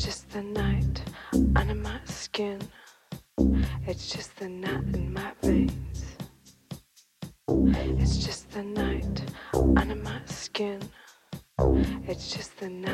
It's just the night under my skin. It's just the night in my veins. It's just the night under my skin. It's just the night.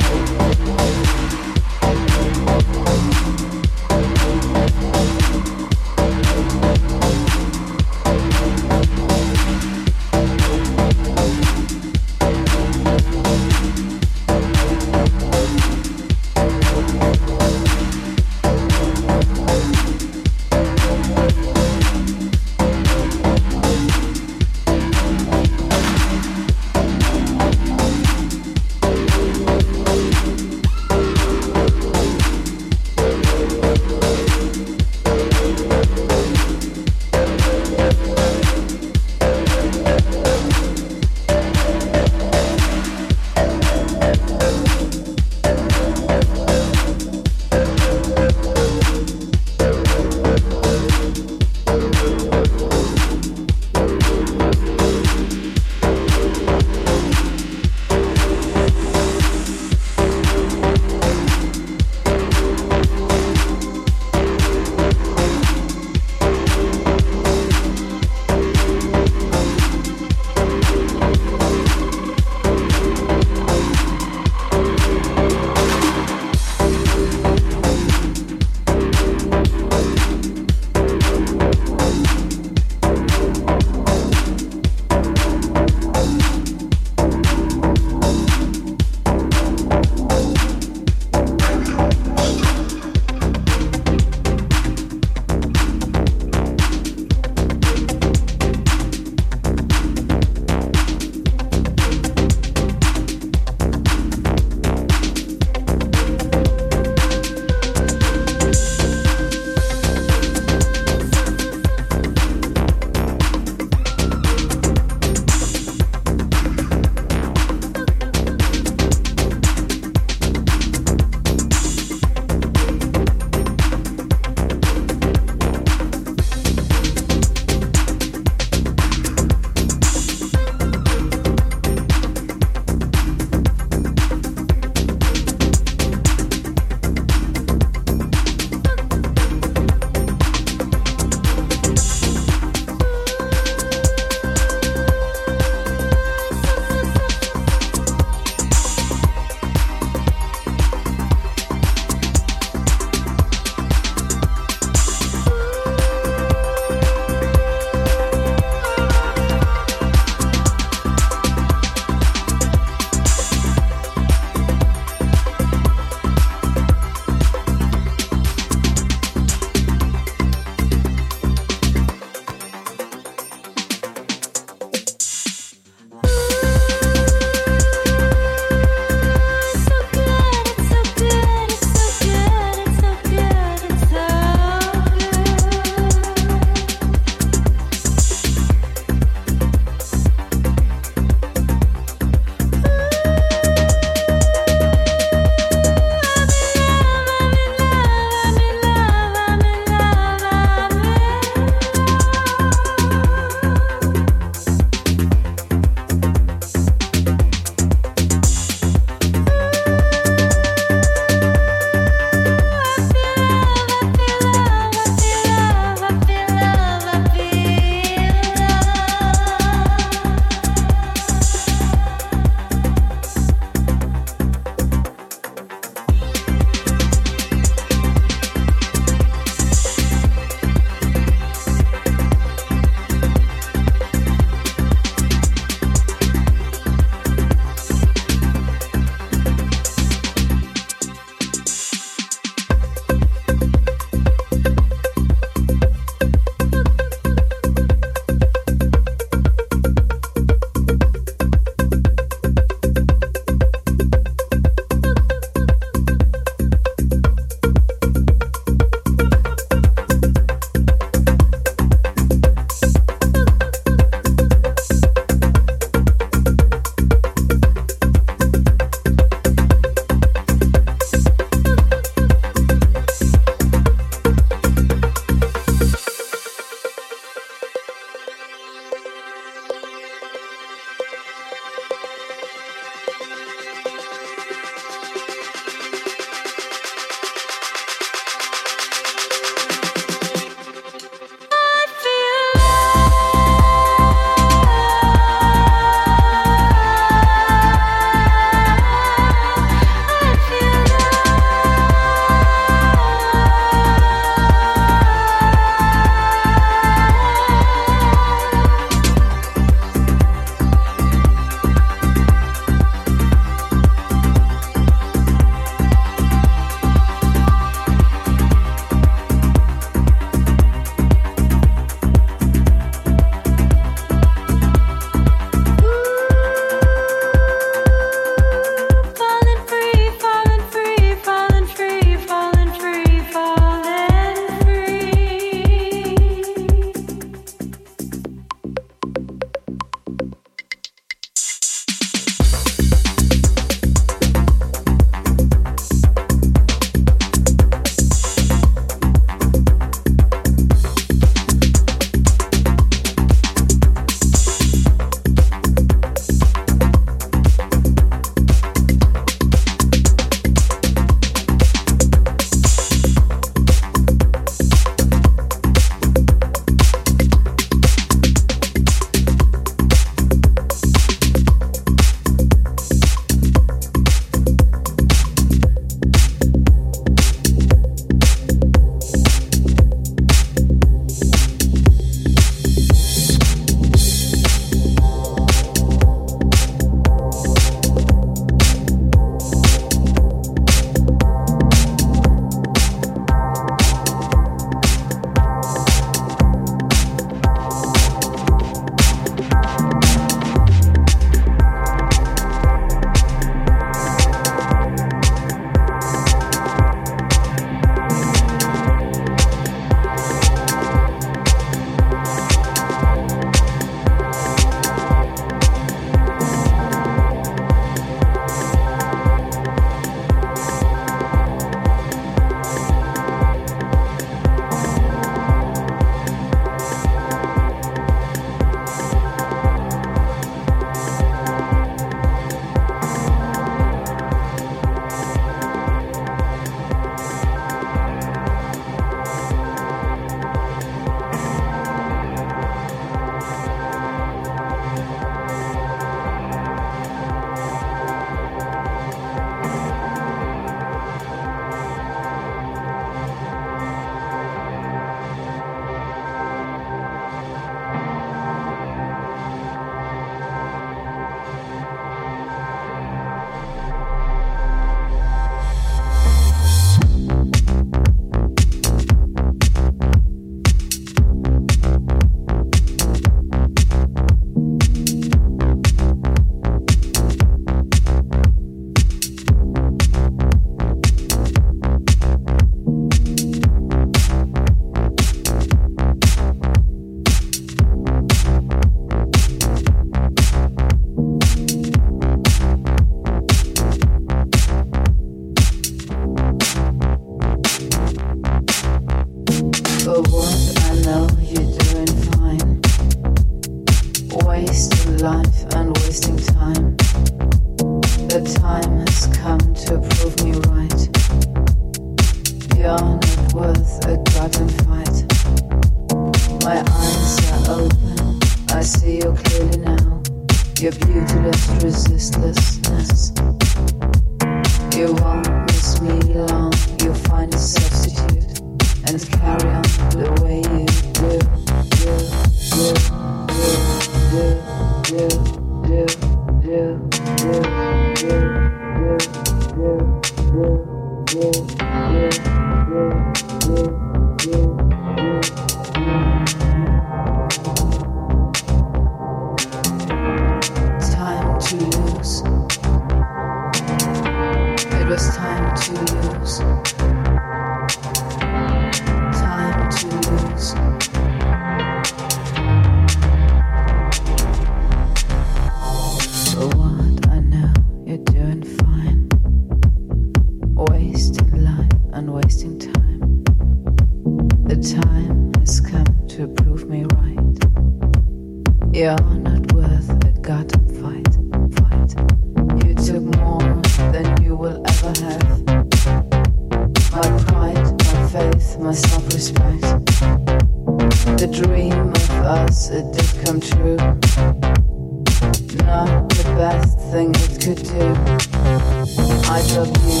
I drug you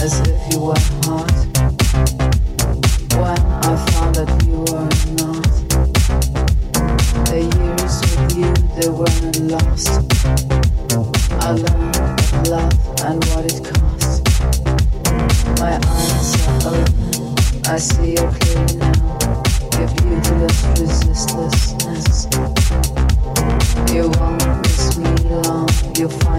as if you were hot. When I found that you were not, the years with you they weren't lost. I learned love and what it costs. My eyes are open, I see you clearly now. Your beautiful resistance. You won't miss me long. You.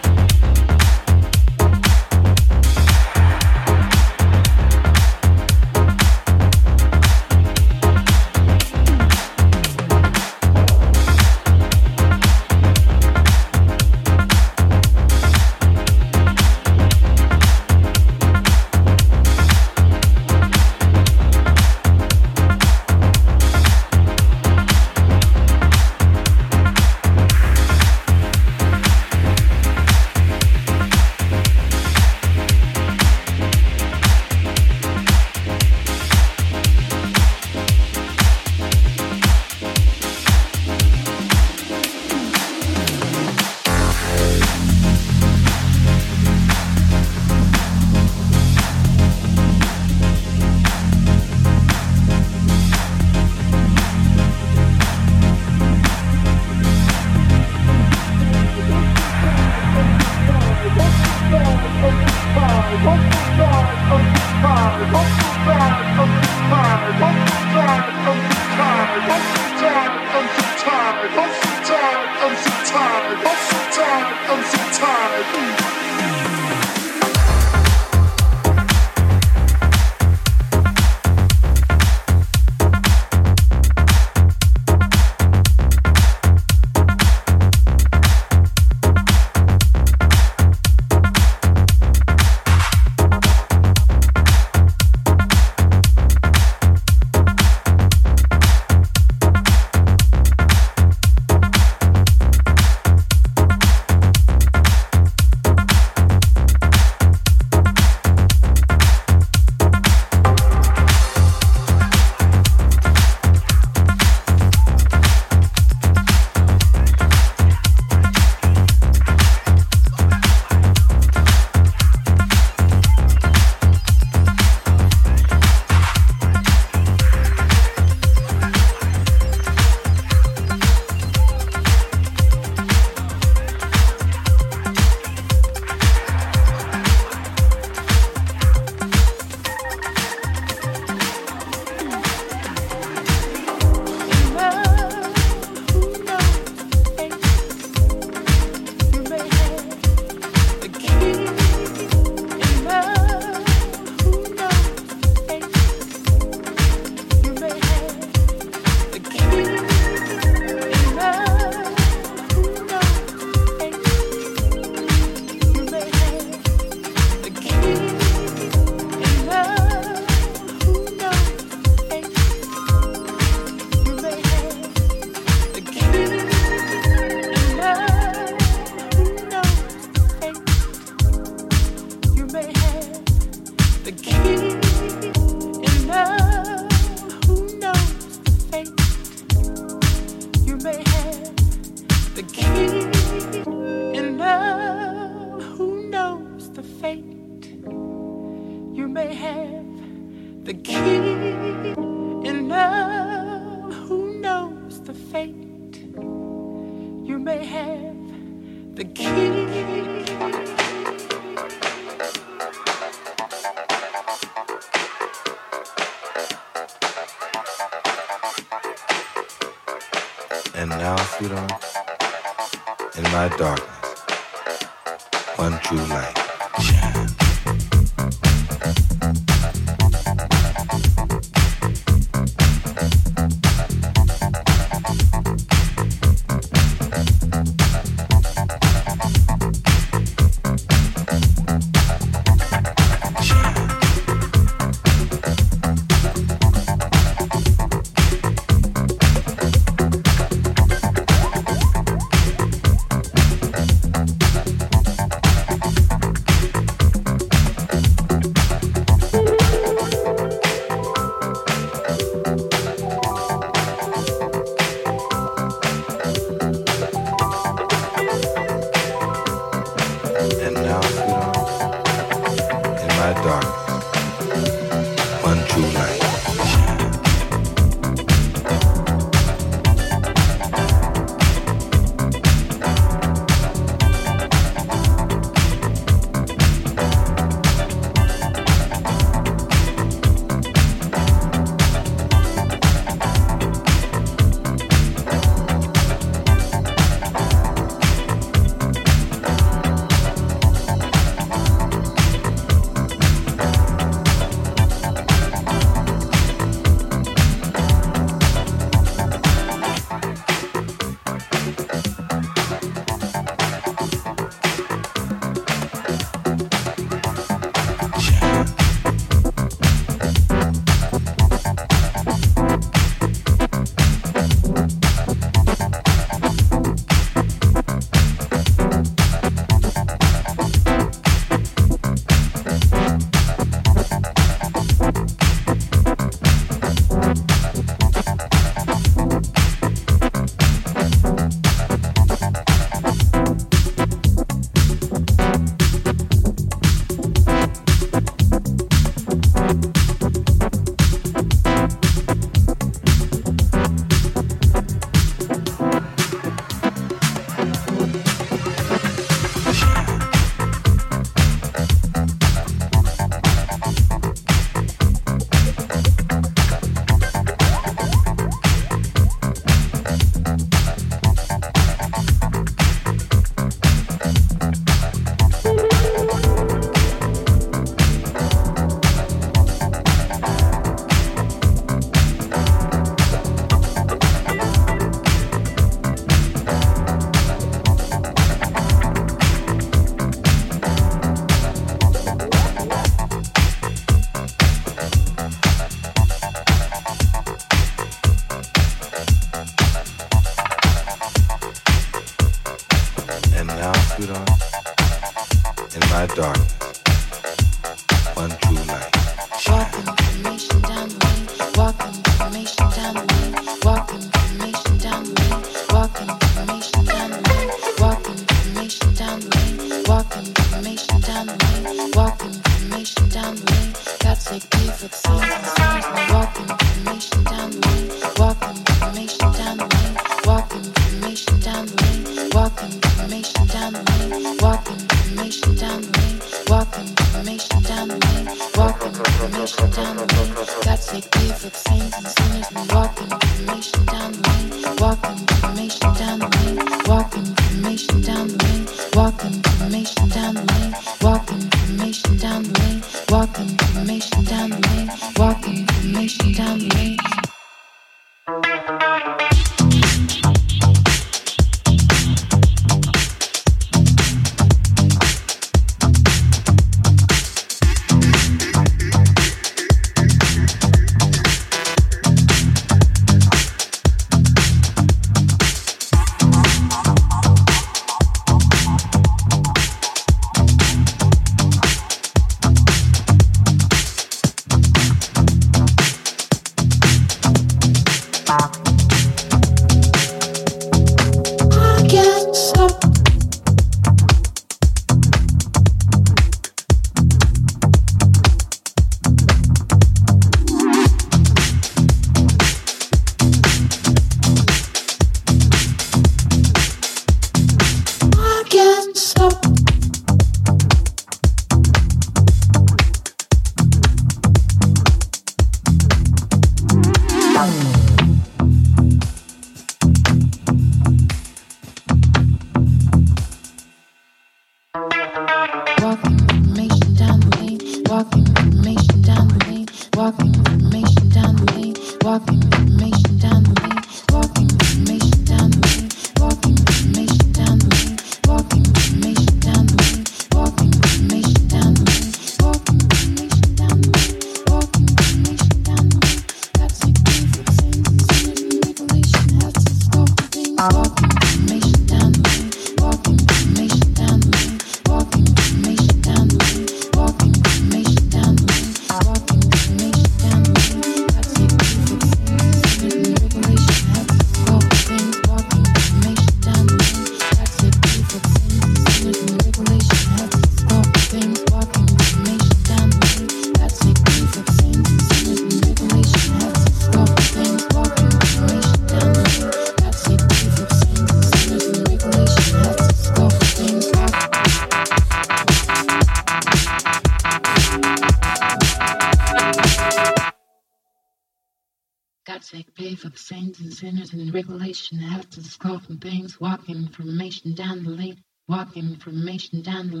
Information down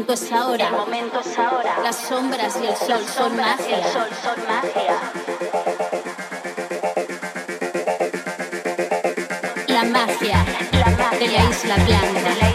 momento es ahora. El momento es ahora. Las sombras y el sol son magia. el sol son magia. La magia, La magia de la isla blanca. de la isla blanca.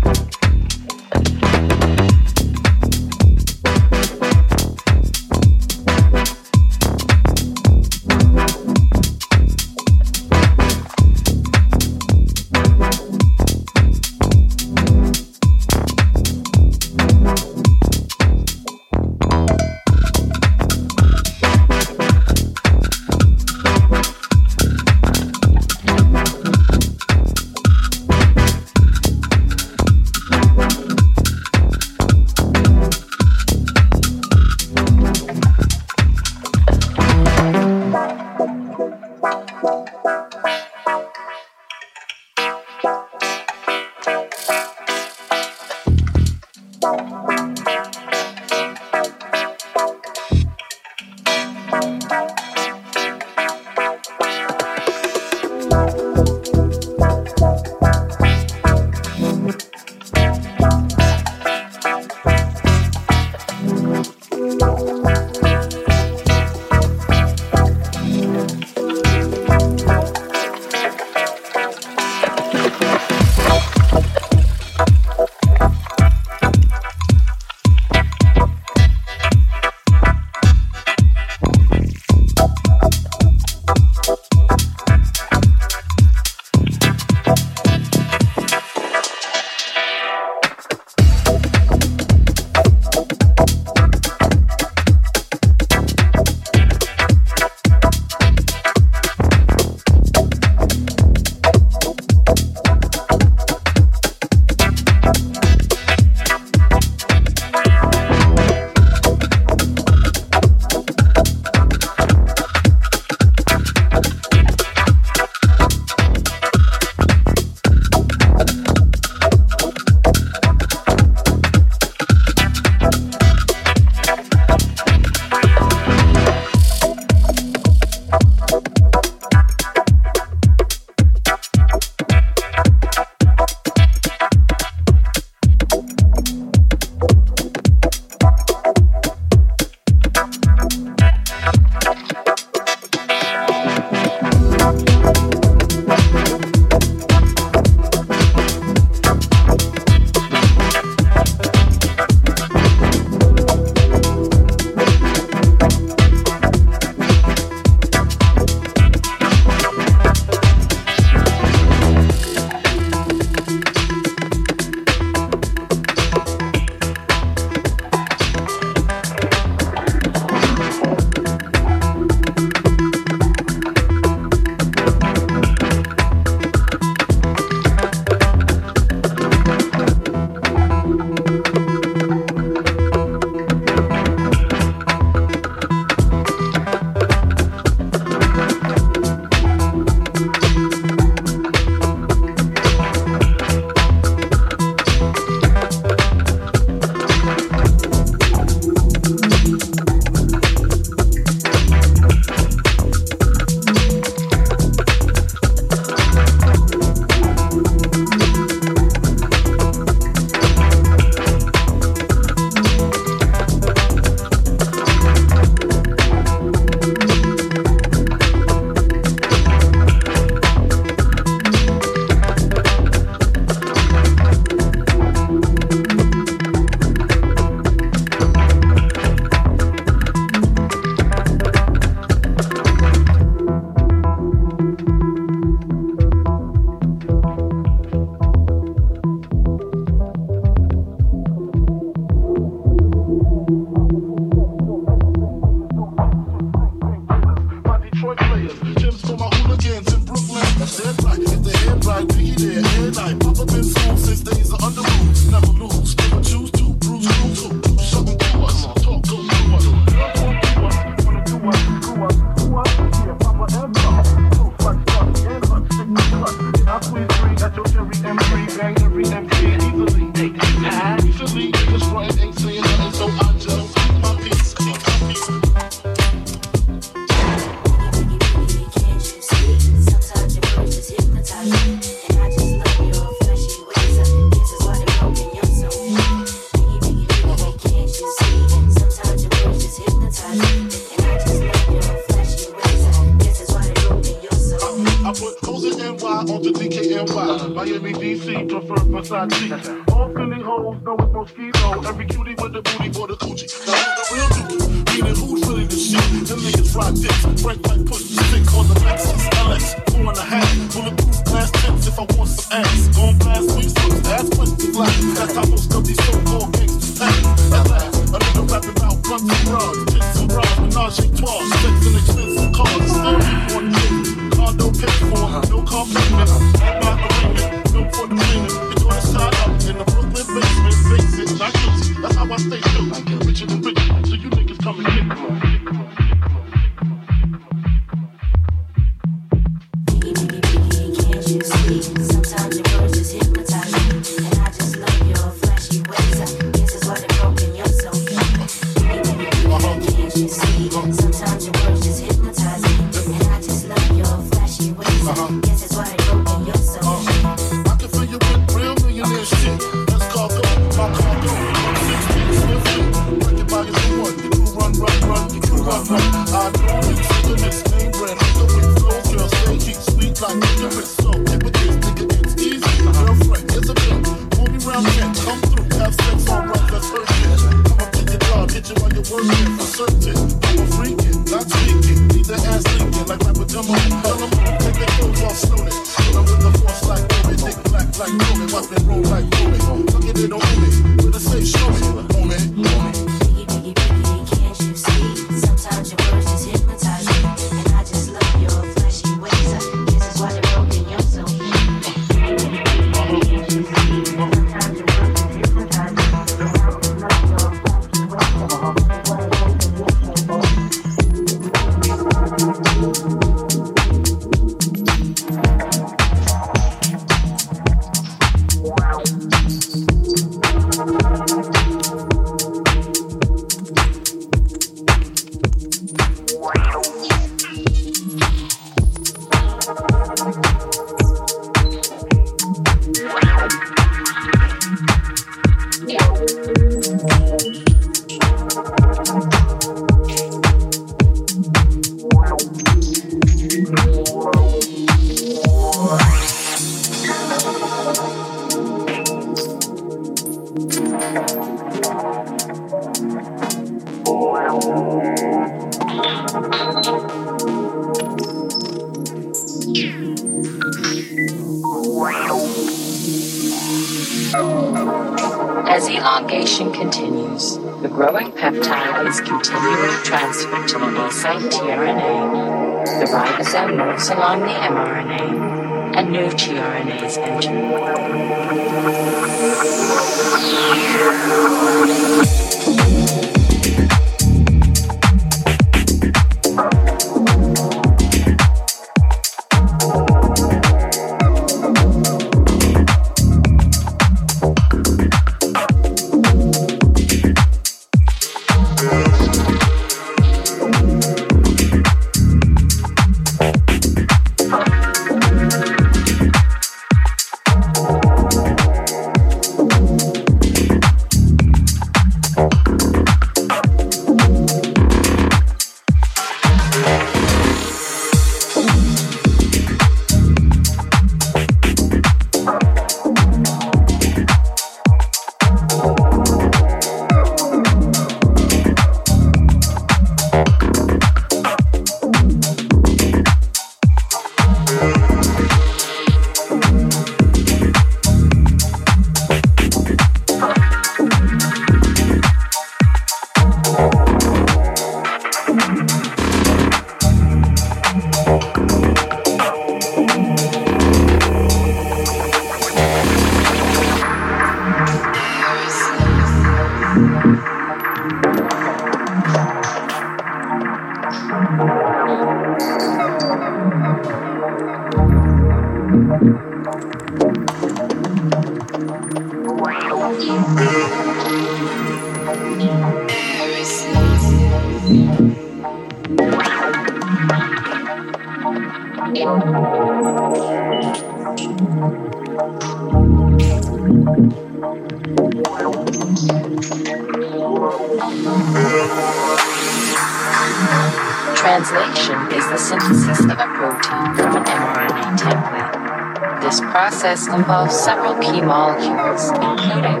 Involves several key molecules, including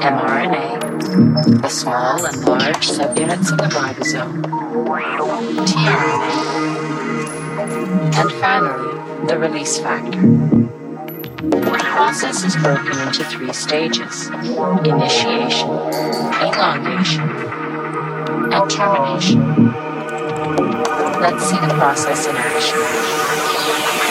mRNA, the small and large subunits of the ribosome, tRNA, and finally, the release factor. The process is broken into three stages initiation, elongation, and termination. Let's see the process in action.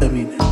I mean.